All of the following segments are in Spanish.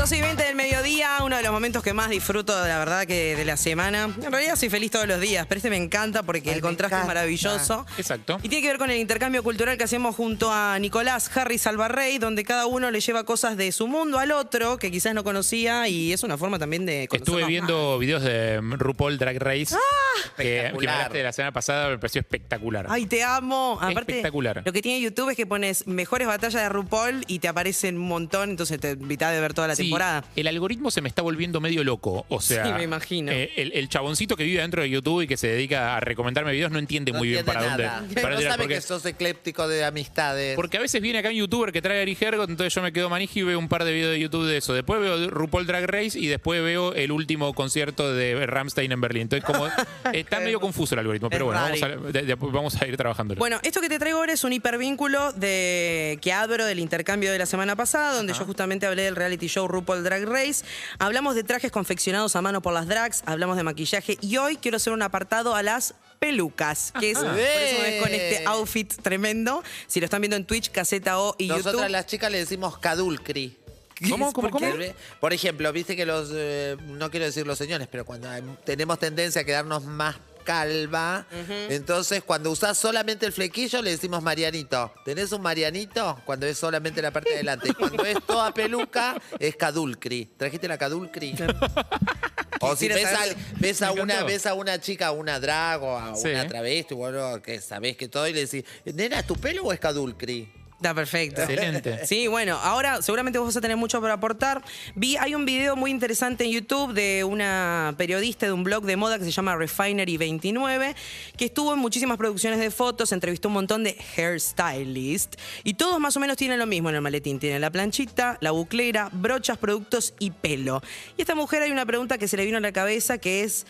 12 y 20 del mediodía, uno de los momentos que más disfruto, la verdad, que de la semana. En realidad soy feliz todos los días, pero este me encanta porque Ay, el contraste es maravilloso. Exacto. Y tiene que ver con el intercambio cultural que hacemos junto a Nicolás Harry Salvarrey, donde cada uno le lleva cosas de su mundo al otro que quizás no conocía y es una forma también de Estuve viendo videos de RuPaul Drag Race que, que me Espectacular. hablaste de la semana pasada, me pareció espectacular. Ay, te amo. Aparte, Espectacular. lo que tiene YouTube es que pones mejores batallas de RuPaul y te aparecen un montón, entonces te invitas a ver toda la Sí, temporada. El algoritmo se me está volviendo medio loco. O sea, Sí, me imagino. eh, el, el chaboncito que vive dentro de YouTube y que se dedica a recomendarme videos no entiende No muy bien para dónde. nada. para no dónde sabe porque, que sos ecléptico de amistades. porque a veces viene acá un youtuber que trae a Ari Hergot, entonces yo me quedo manija y veo un par de videos de YouTube de eso. Después veo RuPaul Drag Race y después veo el último concierto de Ramstein en Berlín. Entonces, como está medio confuso el algoritmo, pero Es bueno, vamos a, rari. de- de- vamos a ir trabajándolo. Bueno, esto que te traigo ahora es un hipervínculo de que abro del intercambio de la semana pasada, donde yo justamente hablé del reality show RuPaul Drag Race. Hablamos de trajes confeccionados a mano por las drags, hablamos de maquillaje y hoy quiero hacer un apartado a las pelucas, que es por eso es con este outfit tremendo. Si lo están viendo en Twitch, Caseta O y Nosotras YouTube. las chicas le decimos cadulcri. ¿Cómo? ¿Cómo? ¿Cómo? Por ejemplo, viste que los, eh, no quiero decir los señores, pero cuando hay- tenemos tendencia a quedarnos más calva, entonces cuando usás solamente el flequillo le decimos Marianito. ¿Tenés un Marianito? Cuando es solamente la parte de adelante. Y Cuando es toda peluca, es cadulcri. ¿Trajiste la cadulcri? O si ves a, ves, a una, ves a una chica, a una drag o a Sí. una travesti, bueno, que sabés que todo, y le decís, nena, ¿es tu pelo o es cadulcri? Está perfecto. Excelente. Sí, bueno, ahora seguramente vos vas a tener mucho para aportar. Vi, hay un video muy interesante en YouTube de una periodista de un blog de moda que se llama Refinery29, que estuvo en muchísimas producciones de fotos, entrevistó un montón de hairstylists y todos más o menos tienen lo mismo en el maletín. Tienen la planchita, la buclera, brochas, productos y pelo. Y a esta mujer hay una pregunta que se le vino a la cabeza que es...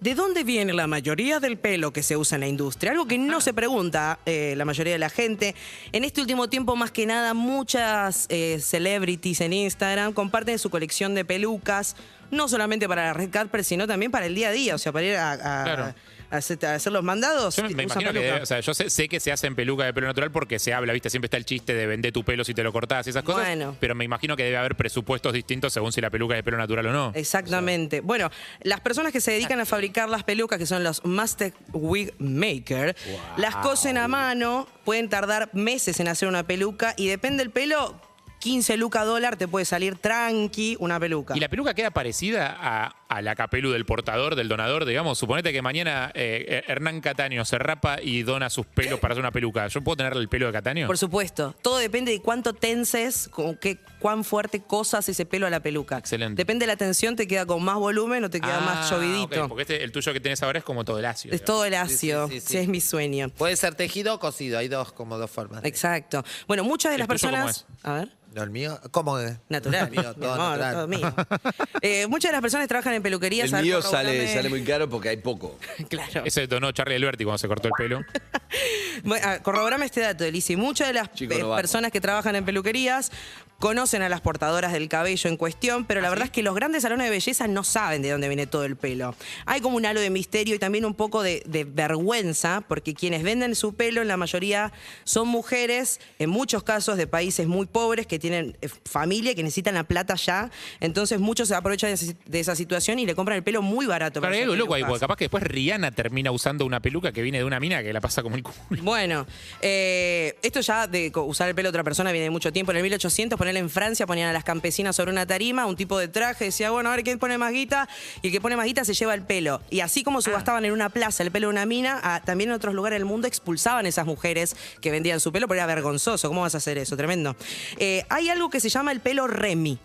¿De dónde viene la mayoría del pelo que se usa en la industria? Algo que no se pregunta eh, la mayoría de la gente. En este último tiempo, más que nada, muchas eh, celebrities en Instagram comparten su colección de pelucas, no solamente para la red carpet, sino también para el día a día, o sea, para ir a, a- Claro. Hacer, hacer los mandados. Yo me, imagino que, peluca. debe- o sea, yo sé, sé que se hace en peluca de pelo natural porque se habla, ¿viste? Siempre está el chiste de vender tu pelo si te lo cortás y esas cosas. Bueno. Pero me imagino que debe haber presupuestos distintos según si la peluca es de pelo natural o no. Exactamente. Bueno, las personas que se dedican a fabricar las pelucas, que son los Master Wig Maker, las cosen a mano, pueden tardar meses en hacer una peluca y depende del pelo, 15 lucas dólar te puede salir tranqui una peluca. ¿Y la peluca queda parecida a, a la capelu del portador, del donador? Digamos, suponete que mañana eh, Hernán Cataño se rapa y dona sus pelos para hacer una peluca. ¿Yo puedo tener el pelo de Cataño? Por supuesto, todo depende de cuánto tenses, con qué, cuán fuerte cosas ese pelo a la peluca. Excelente. Depende de la tensión, te queda con más volumen o te queda más Ah, llovidito. porque este, el tuyo que tenés ahora es como todo el ácido. Es todo el ácido, sí, sí, sí. sí, es mi sueño. Puede ser tejido o cosido, hay dos, como dos formas. Exacto. Bueno, muchas de ¿El las personas... A ver. No, el mío, ¿cómo es? Natural. El mío, mi todo amor, natural. todo mío. Eh, muchas de las personas trabajan en peluquerías. El a ver, mío sale, sale muy caro porque hay poco. Claro. Ese donó Charlie Alberti cuando se cortó el pelo. Bueno, ah, corroborame este dato, Elisi. Muchas de las Chico eh, novato. personas que trabajan en peluquerías conocen a las portadoras del cabello en cuestión, pero la verdad es que los grandes salones de belleza no saben de dónde viene todo el pelo. Hay como un halo de misterio y también un poco de, de vergüenza, porque quienes venden su pelo en la mayoría son mujeres, en muchos casos de países muy pobres, que tienen eh, familia, que necesitan la plata ya. Entonces muchos se aprovechan de esa, de esa situación y le compran el pelo muy barato. Claro, hay algo loco ahí, porque capaz que después Rihanna termina usando una peluca que viene de una mina que la pasa como el culo. Bueno, eh, esto ya de usar el pelo de otra persona viene de mucho tiempo. En el 1800, ponerle en Francia, ponían a las campesinas sobre una tarima, un tipo de traje, decía, bueno, a ver quién pone más guita, y el que pone más guita se lleva el pelo. Y así como subastaban en una plaza el pelo de una mina, a- también en otros lugares del mundo expulsaban esas mujeres que vendían su pelo, porque era vergonzoso. ¿Cómo vas a hacer eso? Tremendo. Eh, hay algo que se llama el pelo Remy.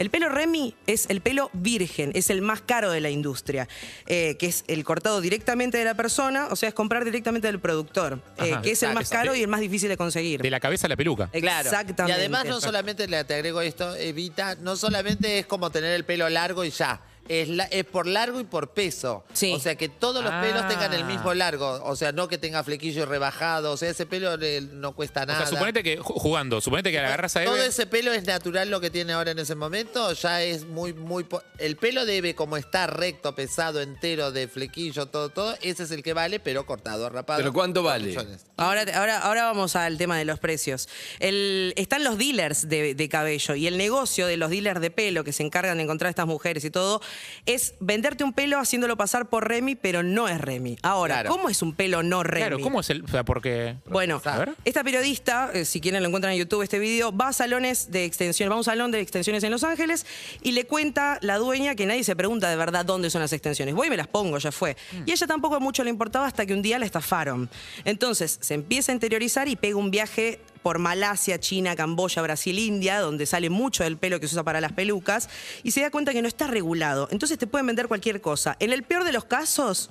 El pelo Remy es el pelo virgen, es el más caro de la industria, eh, que es el cortado directamente de la persona, o sea, es comprar directamente del productor, eh, Ajá, que es el más exacto. caro y el más difícil de conseguir. De la cabeza a la peluca. Claro. Exactamente. Y además no solamente le te agrego esto, evita, no solamente es como tener el pelo largo y ya. Es, la- es por largo y por peso. Sí. O sea, que todos los Ah. pelos tengan el mismo largo. O sea, no que tenga flequillo rebajado. O sea, ese pelo le- no cuesta O nada. sea, suponete que, ju- jugando, suponete que la agarras a Todo Eve. ese pelo es natural lo que tiene ahora en ese momento, ya es muy, muy... po- El pelo debe como estar recto, pesado, entero, de flequillo, todo, todo. Ese es el que vale, pero cortado, rapado. ¿Pero cuánto vale? Ahora, ahora, ahora vamos al tema de los precios. El- están los dealers de, de cabello y el negocio de los dealers de pelo que se encargan de encontrar a estas mujeres y todo es venderte un pelo haciéndolo pasar por Remy, pero no es Remy. Ahora, Claro. ¿cómo es un pelo no Remy? Claro, ¿cómo es el.? O sea, porque. Bueno, esta periodista, eh, si quieren lo encuentran en YouTube este video, va a salones de extensiones, va a un salón de extensiones en Los Ángeles y le cuenta la dueña que nadie se pregunta de verdad dónde son las extensiones. Voy y me las pongo, ya fue. Mm. Y ella tampoco mucho le importaba hasta que un día la estafaron. Entonces se empieza a interiorizar y pega un viaje por Malasia, China, Camboya, Brasil, India, donde sale mucho del pelo que se usa para las pelucas, y se da cuenta que no está regulado. Entonces te pueden vender cualquier cosa. En el peor de los casos,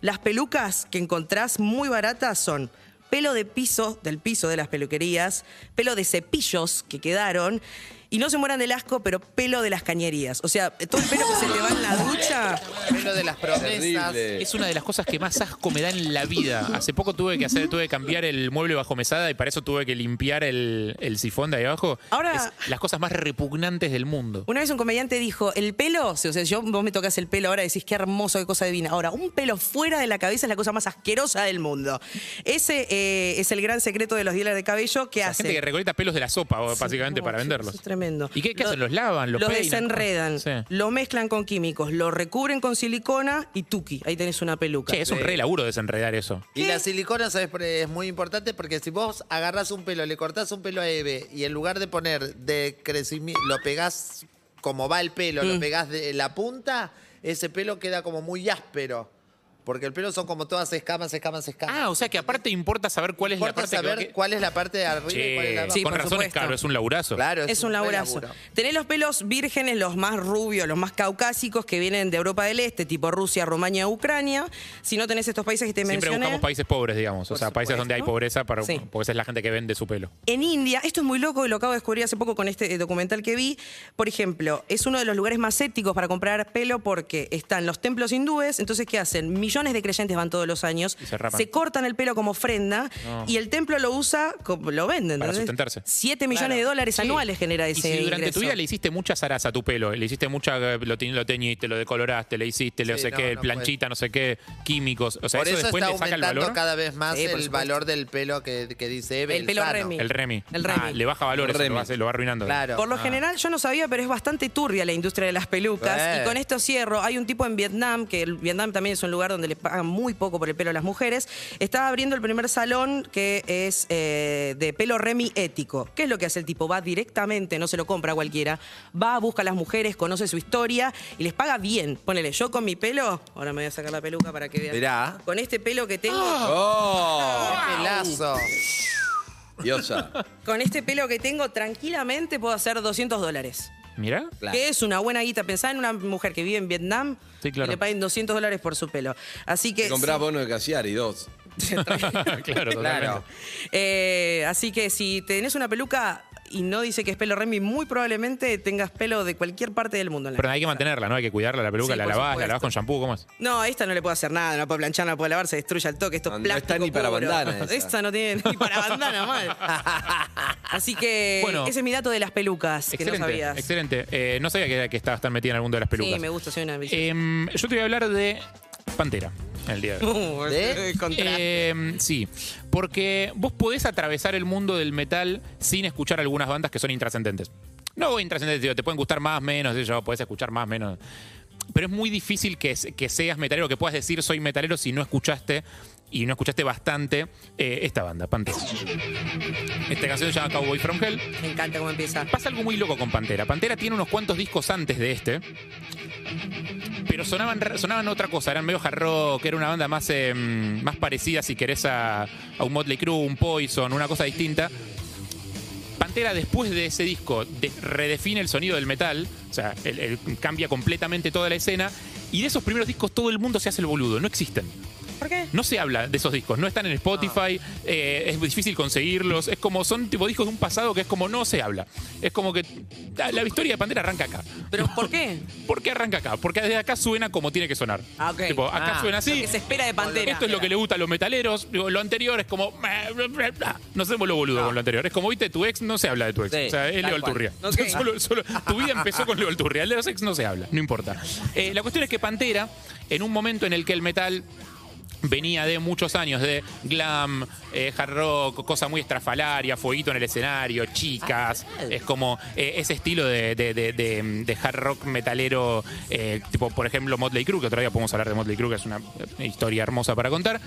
las pelucas que encontrás muy baratas son pelo de piso, del piso de las peluquerías, pelo de cepillos que quedaron, y no se mueran del asco, pero pelo de las cañerías. O sea, todo el pelo que se te va en la ducha. Pelo de las promesas. Es una de las cosas que más asco me da en la vida. Hace poco tuve que hacer, tuve que cambiar el mueble bajo mesada y para eso tuve que limpiar el, el sifón de ahí abajo. Ahora- Es las cosas más repugnantes del mundo. Una vez un comediante dijo, el pelo, o sea, yo, vos me tocas el pelo ahora y decís, qué hermoso, qué cosa divina. Ahora, un pelo fuera de la cabeza es la cosa más asquerosa del mundo. Ese eh, es el gran secreto de los dealers de cabello que La hacen. gente que recolecta pelos de la sopa, básicamente, No, para venderlos. es tremendo. ¿Y qué, qué hacen? ¿Los lavan? ¿Los, Los peinan? desenredan, Sí. lo mezclan con químicos, lo recubren con silicona y tuki. Ahí tenés una peluca. Che, es un re laburo desenredar eso. Y la silicona, ¿sabes? Es muy importante porque si vos agarras un pelo, le cortás un pelo a Eve y en lugar de poner de crecimiento, lo pegás como va el pelo, Mm. lo pegás de la punta, ese pelo queda como muy áspero. Porque el pelo son como todas escamas, escamas, escamas. Ah, o sea que aparte importa saber cuál es la Importa parte saber que... cuál es la parte de arriba y cuál es la de Che, abajo. Sí, con por razón es supuesto. caro, es un laburazo. Claro, Es un re laburazo. laburo. Tenés los pelos vírgenes, los más rubios, los más caucásicos que vienen de Europa del Este, tipo Rusia, Rumania, Ucrania. Si no tenés estos países que te Siempre mencioné. buscamos países pobres, digamos. O sea, países donde hay pobreza, para, Sí. porque esa es la gente que vende su pelo. En India, esto es muy loco y lo acabo de descubrir hace poco con este eh, documental que vi. Por ejemplo, es uno de los lugares más éticos para comprar pelo porque están los templos hindúes. Entonces, ¿qué hacen? Millones de creyentes van todos los años, Y se cortan el pelo como ofrenda No. y el templo lo usa, lo venden. Para ¿entendés? sustentarse. 7 millones Claro. de dólares Sí. anuales genera Y ese si durante tu vida le hiciste mucha zaraza a tu pelo, le hiciste mucha, lo, te- lo teñiste, lo decoloraste, le hiciste, le no Sí, sé no, qué, no planchita, no sé qué, químicos. O sea, Por eso, eso después está le saca el valor. cada vez más Sí, el valor del pelo que, que dice Eve. El pelo sano. Remy. El Remy. El Remy. Ah, le baja valores, Remy. lo va, lo va arruinando. Claro. Por lo Ah. general, yo no sabía, pero es bastante turbia la industria de las pelucas. Eh. Y con esto cierro. Hay un tipo en Vietnam, que el Vietnam también es un lugar donde le pagan muy poco por el pelo a las mujeres. Estaba abriendo el primer salón que es eh, de pelo Remy ético. ¿Qué es lo que hace el tipo? Va directamente, no se lo compra a cualquiera. Va, busca a las mujeres, conoce su historia y les paga bien. Ponele, yo con mi pelo, ahora me voy a sacar la peluca para que vean. Mirá. Con este pelo que tengo, ¡Oh! ¡Qué pelazo! Diosa. con este pelo que tengo, tranquilamente puedo hacer 200 dólares. Mira. Claro. Que es una buena guita. Pensá en una mujer que vive en Vietnam Sí, claro. y le paguen 200 dólares por su pelo. Así que. Te comprás bono de Casiari, dos. claro, totalmente. Eh, así que si tenés una peluca y no dice que es pelo Remy, muy probablemente tengas pelo de cualquier parte del mundo. en la Pero hay que mantenerla, ¿no? Hay que cuidarla, la peluca, Sí, la lavás, la lavás con shampoo, ¿cómo es? No, esta no le puedo hacer nada, no puedo planchar, no puedo lavar, se destruye al toque. Esto No, es no está ni para puro. bandana esa. Esta no tiene ni para bandana mal. Así que Bueno. ese es mi dato de las pelucas, que no Excelente, sabías. excelente. Eh, no sabía que, que estabas tan metida en el mundo de las pelucas. Sí, me gusta, soy una. Em, yo te voy a hablar de Pantera el día de hoy. Uh. Em, sí, porque vos podés atravesar el mundo del metal sin escuchar algunas bandas que son intrascendentes. No intrascendentes, digo, te pueden gustar más, menos, yo, podés escuchar más, menos. Pero es muy difícil que, que seas metalero, que puedas decir soy metalero si no escuchaste y no escuchaste bastante eh, esta banda, Pantera. Esta canción se llama Cowboy From Hell. Me encanta cómo empieza. Pasa algo muy loco con Pantera. Pantera tiene unos cuantos discos antes de este. Pero sonaban, sonaban otra cosa, eran medio hard rock, era una banda más, eh, más parecida, si querés, a, un Motley Crue, un Poison, una cosa distinta. Pantera, después de ese disco, de- redefine el sonido del metal, o sea, cambia completamente toda la escena, y de esos primeros discos todo el mundo se hace el boludo, no existen. ¿Por qué? No se habla de esos discos, no están en Spotify, eh, es difícil conseguirlos, es como son tipo discos de un pasado que es como no se habla. Es como que la, la historia de Pantera arranca acá. ¿Pero por qué? ¿Por qué arranca acá? Porque desde acá suena como tiene que sonar. Ah. Tipo, acá Ah, suena así. Lo que se espera de Pantera. Esto es lo que le gusta a los metaleros. Digo, Lo anterior es como. No hacemos lo boludo con lo anterior. Es como, viste, tu ex no se habla de tu ex. Sí, o sea, es Leo. Alturria. Ok. Solo- solo- tu vida empezó con Leo Alturria. El de los ex no se habla, no importa. Eh, la cuestión es que Pantera, en un momento en el que el metal venía de muchos años de glam, eh, hard rock, cosa muy estrafalaria, fueguito en el escenario, chicas. Es como eh, ese estilo de, de- de- de- de hard rock metalero, eh, tipo, por ejemplo, Motley Crue, que otro día podemos hablar de Motley Crue, que es una eh, historia hermosa para contar.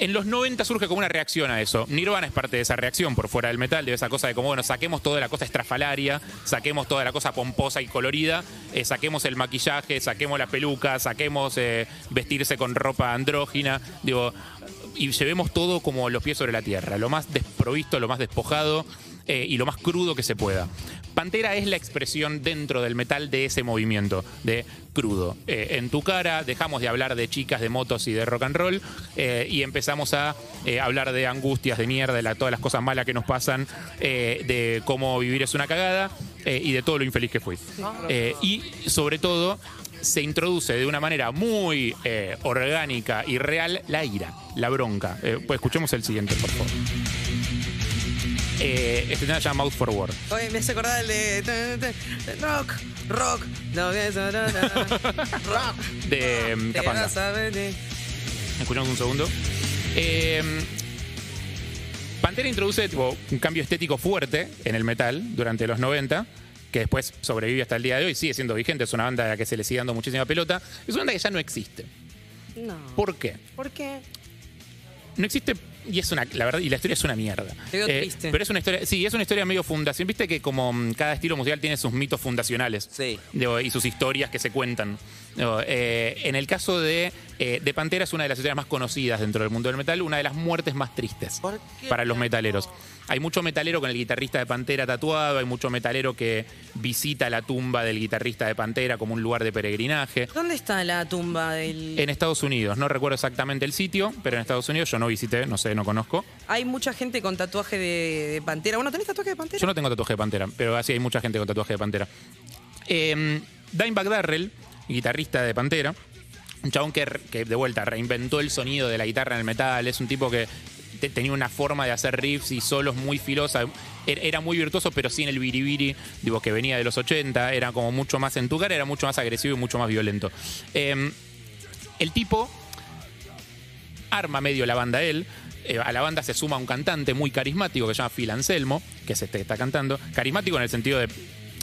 En los 90 surge como una reacción a eso. Nirvana es parte de esa reacción por fuera del metal, de esa cosa de como, bueno, saquemos toda la cosa estrafalaria, saquemos toda la cosa pomposa y colorida, eh, saquemos el maquillaje, saquemos la peluca, saquemos eh, vestirse con ropa andrógina, digo, y llevemos todo como los pies sobre la tierra, lo más desprovisto, lo más despojado eh, y lo más crudo que se pueda. Pantera es la expresión dentro del metal de ese movimiento, de crudo. Eh, en tu cara dejamos de hablar de chicas, de motos y de rock and roll eh, y empezamos a hablar de angustias, de mierda, de todas las cosas malas que nos pasan, de cómo vivir es una cagada y de todo lo infeliz que fui. Y sobre todo se introduce de una manera muy orgánica y real la ira, la bronca. Pues escuchemos el siguiente, por favor. Eh, este tema se llama Mouth for War. Oye, me hace acordar el de, rock, rock, no, eso, no, no, rock. De, mm, Capanga. de- Escuchamos un segundo. Eh, Pantera introduce tipo, un cambio estético fuerte en el metal durante los 90, que después sobrevive hasta el día de hoy, sigue siendo vigente, es una banda a la que se le sigue dando muchísima pelota. Es una banda que ya no existe. No. ¿Por qué? ¿Por qué? No existe y es una la verdad y la historia es una mierda. Te veo triste. pero es una historia, sí, es una historia medio fundación. Viste que como mm, cada estilo musical tiene sus mitos fundacionales Sí. Y sus historias que se cuentan. Digo, eh, en el caso de, eh, de Pantera es una de las historias más conocidas dentro del mundo del metal, una de las muertes más tristes ¿Por qué para los no? metaleros. Hay mucho metalero con el guitarrista de Pantera tatuado, hay mucho metalero que visita la tumba del guitarrista de Pantera como un lugar de peregrinaje. ¿Dónde está la tumba del.? En Estados Unidos, no recuerdo exactamente el sitio, pero en Estados Unidos yo no visité, no sé, no conozco. Hay mucha gente con tatuaje de, de pantera. ¿Bueno, tenés tatuaje de pantera? Yo no tengo tatuaje de pantera, pero así hay mucha gente con tatuaje de pantera. Eh, Dimebag Darrell, guitarrista de Pantera, un chabón que, de vuelta reinventó el sonido de la guitarra en el metal, es un tipo que te- tenía una forma de hacer riffs y solos muy filosa. Era era muy virtuoso, pero sin el biribiri, digo, que venía de los 80, era como mucho más en tu cara, era mucho más agresivo y mucho más violento. Eh, el tipo arma medio la banda él. Eh, a la banda se suma un cantante muy carismático que se llama Phil Anselmo, que es este que está cantando. Carismático en el sentido de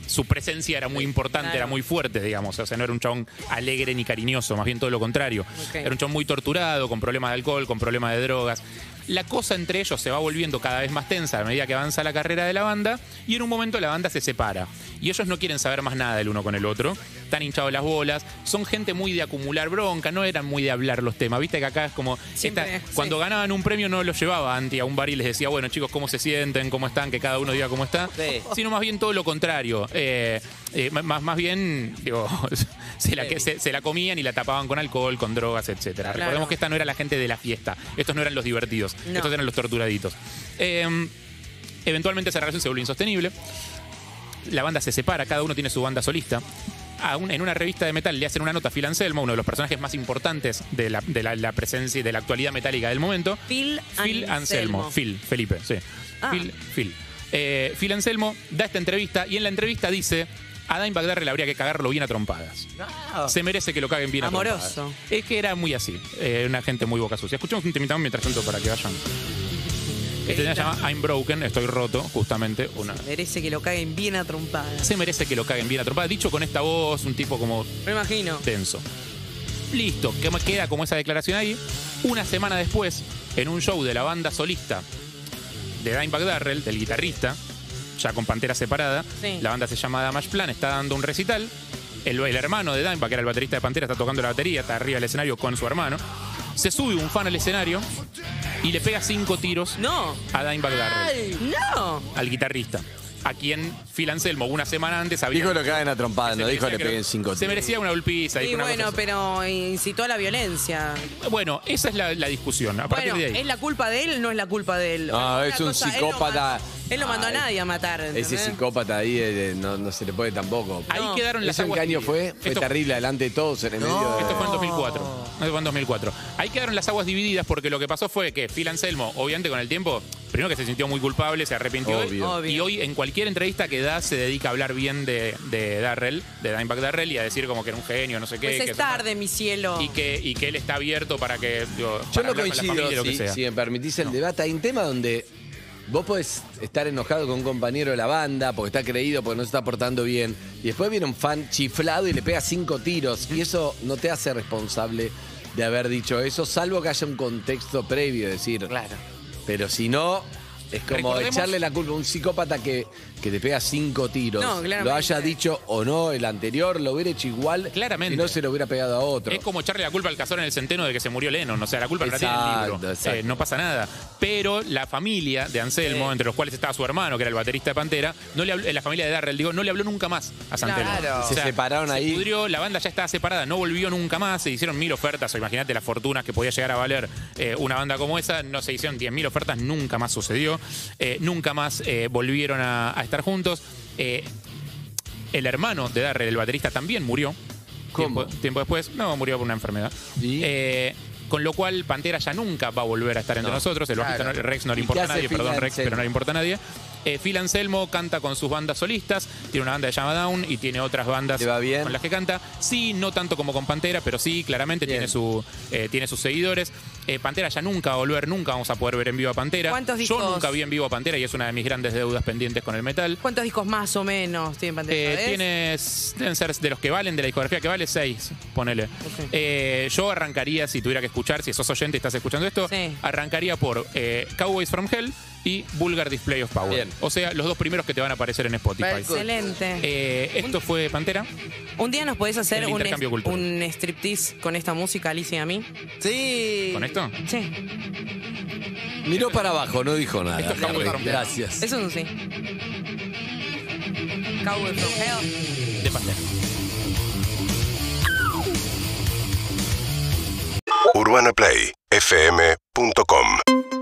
su presencia era muy importante, Claro. era muy fuerte, digamos. O sea, no era un chabón alegre ni cariñoso, más bien todo lo contrario. Era un chabón muy torturado, con problemas de alcohol, con problemas de drogas. La cosa entre ellos se va volviendo cada vez más tensa a medida que avanza la carrera de la banda y en un momento la banda se separa. Y ellos no quieren saber más nada del uno con el otro. Están hinchados las bolas. Son gente muy de acumular bronca, no eran muy de hablar los temas. Viste que acá es como... Siempre, esta- cuando ganaban un premio no los llevaba Anti a un bar y les decía, bueno chicos, ¿cómo se sienten? ¿Cómo están? Que cada uno diga cómo está. Sí. Sino más bien todo lo contrario. Eh, eh, más, más bien, digo, se la, que- se, se la comían y la tapaban con alcohol, con drogas, etcétera. Claro. Recordemos que esta no era la gente de la fiesta. Estos no eran los divertidos. No. Estos eran los torturaditos. Eh, eventualmente esa relación se vuelve insostenible. La banda se separa, cada uno tiene su banda solista. A un- en una revista de metal le hacen una nota a Phil Anselmo, uno de los personajes más importantes de la, de la- la presencia y de la actualidad metálica del momento. Phil Phil Anselmo. Anselmo. Phil, Felipe, sí. Ah. Phil, Phil. Eh, Phil Anselmo da esta entrevista y en la entrevista dice. A Dimebag Darrell habría que cagarlo bien a trompadas. No. Se merece que lo caguen bien a Amoroso. trompadas. Es que era muy así. eh, una gente muy boca sucia. Escuchemos un temitón mientras tanto para que vayan. Este tema se llama I'm Broken, estoy roto, justamente. Una, Merece que lo caguen bien a trompadas. se merece que lo caguen bien a trompadas. Dicho con esta voz, un tipo como Me imagino. tenso. Listo, que me queda como esa declaración ahí. Una semana después, en un show de la banda solista de Dimebag Darrell, del guitarrista, ya con pantera separada, Sí. la banda se llama Damage Plan, está dando un recital. El, el hermano de Dimebag, que era el baterista de Pantera, está tocando la batería, está arriba del escenario con su hermano. Se sube un fan al escenario y le pega cinco tiros No. a Dimebag Darrell, No. al guitarrista. A quien Phil Anselmo una semana antes había... Dijo lo que hagan a trompada, se no dijo le peguen cinco Se tiros. merecía una ulpiza. Y dijo una bueno, cosa pero incitó a la violencia. Bueno, esa es la, la discusión. A partir Bueno, de ahí. ¿es la culpa de él? No es la culpa de él. No, es un cosa, psicópata. Él no mandó a nadie a matar. Ese psicópata ahí eh, no, no se le puede tampoco. Ahí No. quedaron las ¿Eso en qué año fue? Fue Esto- terrible, delante de todos, en el medio de... Esto fue en 2004. Esto fue en 2004. Ahí quedaron las aguas divididas porque lo que pasó fue que Phil Anselmo, obviamente con el tiempo, primero que se sintió muy culpable, se arrepintió. Obvio. Obvio. Y hoy en cualquier entrevista que da se dedica a hablar bien de, de Darrell, de Dimebag Darrell y a decir como que era un genio, no sé qué. Pues que es tarde, mi cielo. Y que, y que él está abierto para que. digo, Yo para no hablar con la coincido, familia, lo que si, sea. si me permitís el debate. Hay un tema donde vos podés estar enojado con un compañero de la banda porque está creído, porque no se está portando bien. Y después viene un fan chiflado y le pega cinco tiros. Y eso no te hace responsable de haber dicho eso, salvo que haya un contexto previo, es decir. Claro. Pero si no, es como Recordemos- echarle la culpa a un psicópata que, que te pega cinco tiros. No, claramente. lo haya dicho o no el anterior, lo hubiera hecho igual. Claramente. Y no se lo hubiera pegado a otro. Es como echarle la culpa al cazador en el centeno de que se murió Lennon. O sea, la culpa no la tiene el Exacto, libro. exacto. Eh, no pasa nada. Pero la familia de Anselmo, entre los cuales estaba su hermano, que era el baterista de Pantera, no le habló- eh, la familia de Darrell, digo, no le habló nunca más a Santelmo. Claro. Se separaron ahí. Se pudrió, la banda ya estaba separada, no volvió nunca más. Se hicieron mil ofertas. O imagínate las fortunas que podía llegar a valer eh, una banda como esa. No se hicieron diez mil ofertas, nunca más sucedió. Eh, nunca más eh, volvieron a, a estar juntos. Eh, el hermano de Darrell, el baterista, también murió. ¿Cómo? Tiempo, tiempo después, no, murió por una enfermedad. ¿Y? Eh, con lo cual, Pantera ya nunca va a volver a estar entre No, nosotros. El bajista claro. no- Rex no le ¿Y importa a nadie, perdón Rex, Anselmo? pero no le importa a nadie. Eh, Phil Anselmo canta con sus bandas solistas, tiene una banda se llama Down y tiene otras bandas ¿Le va bien? con las que canta. Sí, no tanto como con Pantera, pero sí, claramente Bien. tiene, su, eh, tiene sus seguidores. Eh, Pantera ya nunca va a volver, nunca vamos a poder ver en vivo a Pantera. ¿Cuántos Yo discos? nunca vi en vivo a Pantera y es una de mis grandes deudas pendientes con el metal. ¿Cuántos discos más o menos tiene Pantera? Eh, tienes, deben ser de los que valen, de la discografía que vale, seis, ponele. Eh, yo arrancaría, si tuviera que escuchar, si sos oyente y estás escuchando esto, Sí. arrancaría por eh, Cowboys from Hell y Vulgar Display of Power. Bien. O sea, los dos primeros que te van a aparecer en Spotify. Very good. Excelente. Eh, esto fue Pantera. un día nos podés hacer el un, intercambio cultural. un striptease con esta música, Alicia y a mí. Sí. ¿Con esto? Sí, Miró para abajo, no dijo nada. Esto es Cowboy from Hell. Gracias. eso es un sí. Cowboy from Hell. De Pantera. UrbanaPlayFM.com